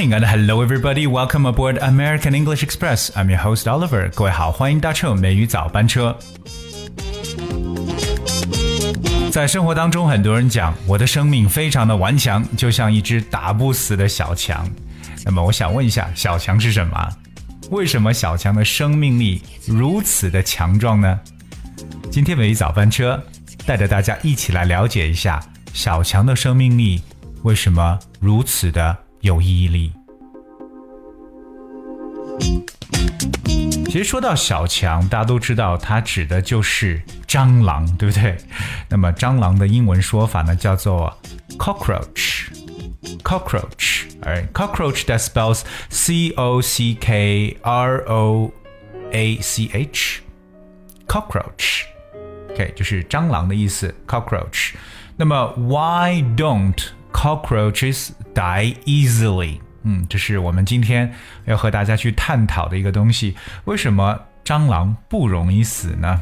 Hello everybody. Welcome aboard American English Express. I'm your host Oliver. 各位好，欢迎搭乘美语早班车。在生活当中，很多人讲我的生命非常的顽强，就像一只打不死的小强。那么我想问一下，小强是什么？为什么小强的生命力如此的强壮呢？今天美语早班车带着大家一起来了解一下小强的生命力为什么如此的。有毅力。其实说到小强，大家都知道，它指的就是蟑螂，对不对？那么蟑螂的英文说法呢，叫做 cockroach。cockroach，哎，cockroach that spells C O C K R O A C H。cockroach，OK，就是蟑螂的意思，cockroach。那么 Why don't Cockroaches die easily。嗯，这是我们今天要和大家去探讨的一个东西。为什么蟑螂不容易死呢？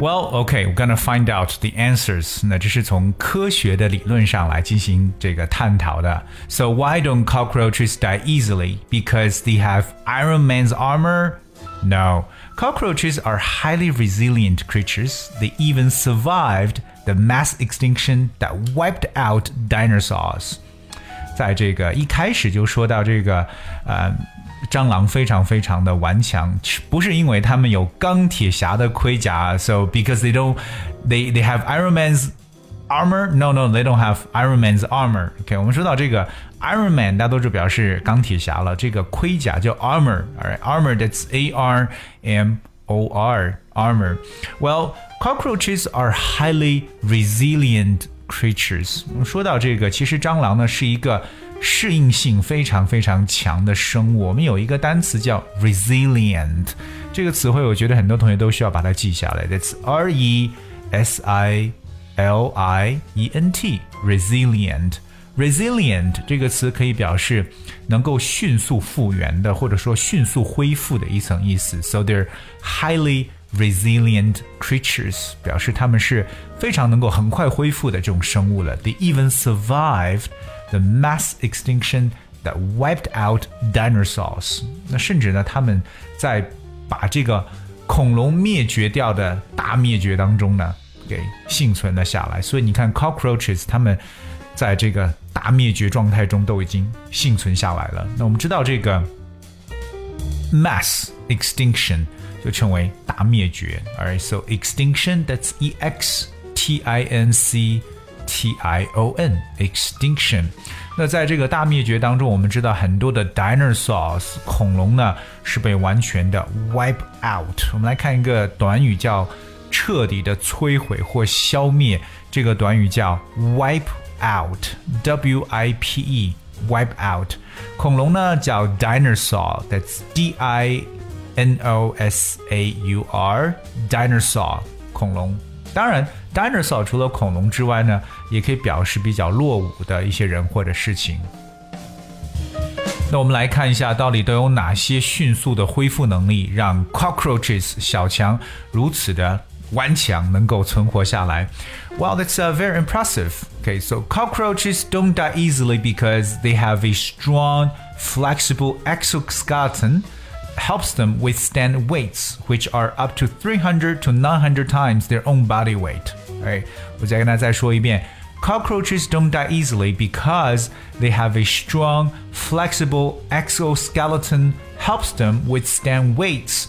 Well, okay, we're gonna find out the answers. 那这是从科学的理论上来进行这个探讨的。So why don't cockroaches die easily? Because they have Iron Man's armor? No. Cockroaches are highly resilient creatures. They even survived the mass extinction that wiped out dinosaurs。在这个一开始就说到这个，呃，蟑螂非常非常的顽强，不是因为他们有钢铁侠的盔甲，so because they don't they they have Iron Man's armor. No, no, they don't have Iron Man's armor. OK，我们说到这个 Iron Man，大家都是表示钢铁侠了。这个盔甲叫 armor，alright，armor that's A R M O R armor. Well, cockroaches are highly resilient creatures. 说到这个，其实蟑螂呢是一个适应性非常非常强的生物。我们有一个单词叫 resilient，这个词汇我觉得很多同学都需要把它记下来。That's R E S I L I E N T，resilient。 resilient 这个词可以表示能够迅速复原的，或者说迅速恢复的一层意思。So they're highly resilient creatures，表示它们是非常能够很快恢复的这种生物了。They even survived the mass extinction that wiped out dinosaurs。那甚至呢，他们在把这个恐龙灭绝掉的大灭绝当中呢，给幸存了下来。所以你看，cockroaches 它们 在这个大灭绝状态中都已经幸存下来了。那我们知道这个 mass extinction 就称为大灭绝。Alright, so extinction that's E X T I N C T I O N extinction。那在这个大灭绝当中，我们知道很多的 dinosaurs 恐龙呢是被完全的 wipe out。我们来看一个短语叫彻底的摧毁或消灭，这个短语叫 wipe。out W I P E wipe out。恐龙呢叫 dinosaur，that's D I N O S A U R dinosaur 恐龙。当然，dinosaur 除了恐龙之外呢，也可以表示比较落伍的一些人或者事情。那我们来看一下，到底都有哪些迅速的恢复能力，让 cockroaches 小强如此的 顽强能够存活下来。Well, that's uh, very impressive. Okay, so cockroaches don't die easily because they have a strong, flexible exoskeleton helps them withstand weights which are up to 300 to 900 times their own body weight. Alright, 我再跟大家再说一遍。Cockroaches don't die easily because they have a strong, flexible exoskeleton helps them withstand weights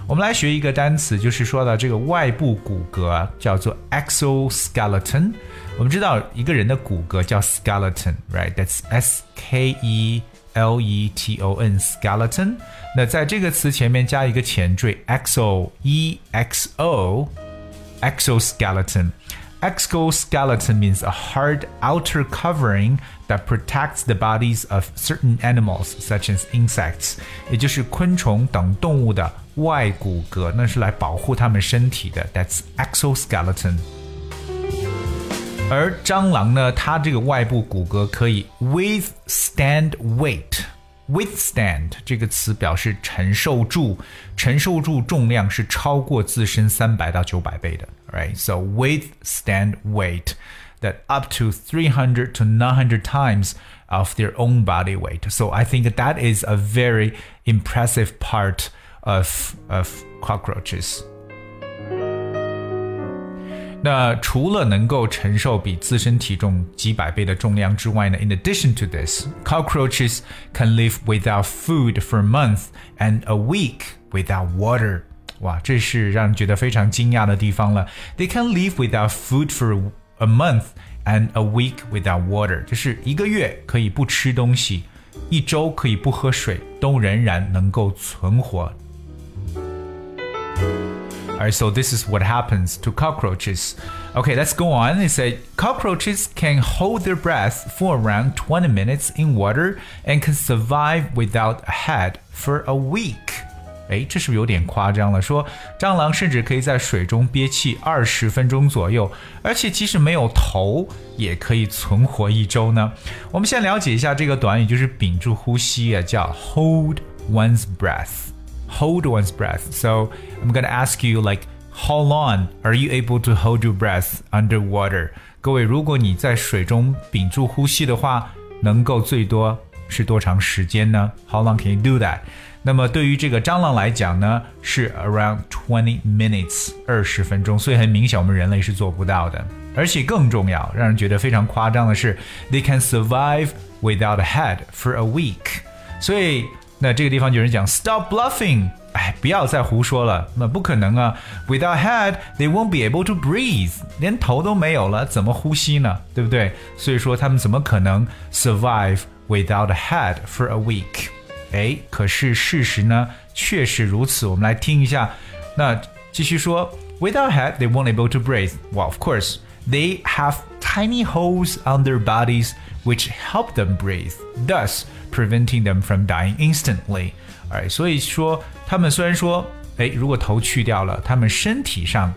我们来学一个单词，就是说到这个外部骨骼叫做 exoskeleton。我们知道一个人的骨骼叫 skeleton，right？That's S K E L E T O N，skeleton。那在这个词前面加一个前缀 exo，E X O，exoskeleton。 exoskeleton means a hard outer covering that protects the bodies of certain animals, such as insects，也就是昆虫等动物的 外骨骼，那是来保护它们身体的。That's exoskeleton。而蟑螂呢，它这个外部骨骼可以 withstand weight。withstand 这个词表示承受住，承受住重量是超过自身三百到九百倍的。Right, so withstand weight that up to 300 to 900 times of their own body weight. So I think that is a very impressive part of of cockroaches. 那除了能够承受比自身体重几百倍的重量之外呢，in addition to this, cockroaches can live without food for a month and a week without water. 哇，这是让人觉得非常惊讶的地方了。They can live without food for a month and a week without water，就是一个月可以不吃东西，一周可以不喝水，都仍然能够存活。 Alright, so this is what happens to cockroaches. Okay, let's go on. It said cockroaches can hold their breath for around 20 minutes in water and can survive without a head for a week. 哎，这是不是有点夸张了？说蟑螂甚至可以在水中憋气二十分钟左右，而且即使没有头，也可以存活一周呢。我们先了解一下这个短语，就是屏住呼吸啊，叫 hold one's breath。 hold one's breath. So I'm gonna ask you like how long are you able to hold your breath underwater? 各位，如果你在水中屏住呼吸的话，能够最多是多长时间呢？How long can you do that？那么对于这个蟑螂来讲呢，是 around twenty minutes，二十分钟。所以很明显，我们人类是做不到的。而且更重要，让人觉得非常夸张的是，they can survive without a head for a week。所以 那这个地方有人讲 stop bluffing，哎，不要再胡说了，那不可能啊！Without head, they won't be able to breathe，连头都没有了，怎么呼吸呢？对不对？所以说他们怎么可能 survive without a head for a week？哎，可是事实呢，确实如此。我们来听一下，那继续说，Without head, they won't able to breathe. Well, of course, they have tiny holes on their bodies which help them breathe, thus preventing them from dying instantly. 哎，所以说他们虽然说，哎，如果头去掉了，他们身体上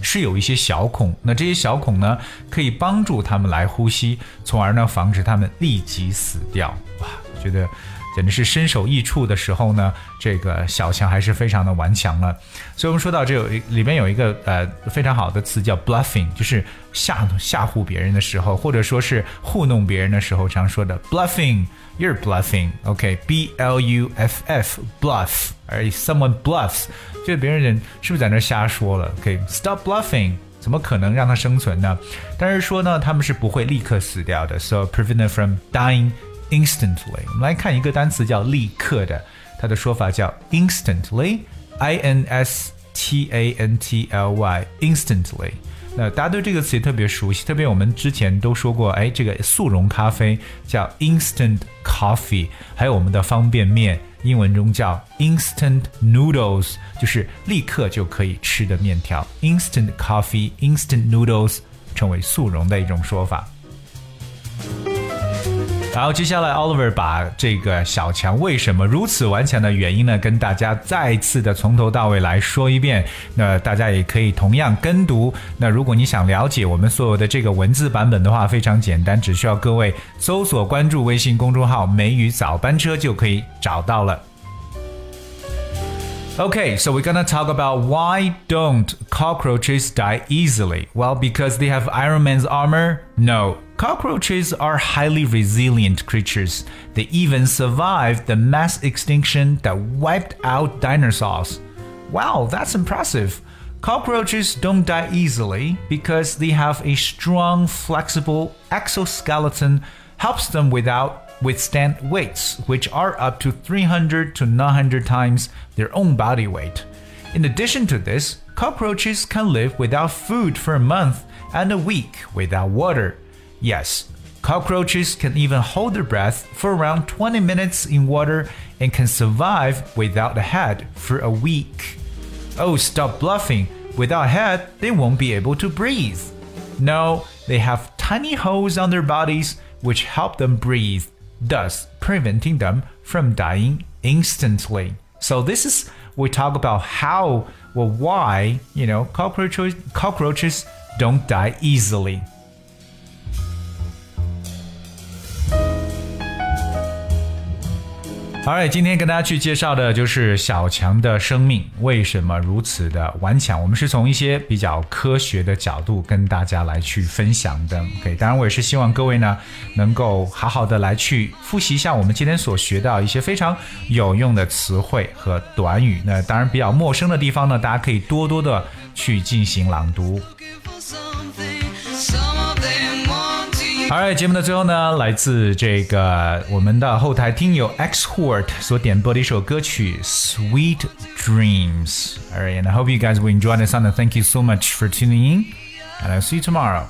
是有一些小孔，那这些小孔呢，可以帮助他们来呼吸，从而呢防止他们立即死掉。哇，觉得。简直是身首异处的时候呢，这个小强还是非常的顽强了。所以我们说到这有里面有一个呃非常好的词叫 bluffing，就是吓吓唬别人的时候，或者说是糊弄别人的时候常说的 bluffing，you're bluffing，OK，B L U F F bluff，而 someone bluffs，就别人是不是在那瞎说了？OK，stop bluffing，怎么可能让他生存呢？但是说呢，他们是不会立刻死掉的，so prevent from dying。instantly。我们来看一个单词叫立刻的，它的说法叫 instantly，i n s t a n t l y，instantly。那大家对这个词也特别熟悉，特别我们之前都说过，哎，这个速溶咖啡叫 instant coffee，还有我们的方便面，英文中叫 instant noodles，就是立刻就可以吃的面条。instant coffee，instant noodles 成为速溶的一种说法。然后接下来 Oliver 把这个小强为什么如此顽强的原因呢，跟大家再次的从头到尾来说一遍。那大家也可以同样跟读。那如果你想了解我们所有的这个文字版本的话，非常简单，只需要各位搜索关注微信公众号“美语早班车”就可以找到了。Okay, so we're gonna talk about why don't cockroaches die easily? Well, because they have Iron Man's armor? No, Cockroaches are highly resilient creatures. They even survived the mass extinction that wiped out dinosaurs. Wow, that's impressive. Cockroaches don't die easily because they have a strong, flexible exoskeleton helps them without withstand weights which are up to 300 to 900 times their own body weight. In addition to this, cockroaches can live without food for a month and a week without water. Yes, cockroaches can even hold their breath for around 20 minutes in water and can survive without a head for a week. Oh, stop bluffing. Without a head, they won't be able to breathe. No, they have tiny holes on their bodies which help them breathe, thus preventing them from dying instantly. So this is we talk about how or why, you know, cockroaches cockroaches don't die easily. 好嘞，今天跟大家去介绍的就是小强的生命为什么如此的顽强。我们是从一些比较科学的角度跟大家来去分享的。OK，当然我也是希望各位呢能够好好的来去复习一下我们今天所学到一些非常有用的词汇和短语。那当然比较陌生的地方呢，大家可以多多的去进行朗读。好嘞，节目的最后呢，来自这个我们的后台听友 X Hort 所点播的一首歌曲《Sweet Dreams》。Alright, and I hope you guys will enjoy this song. And thank you so much for tuning in, and I'll see you tomorrow.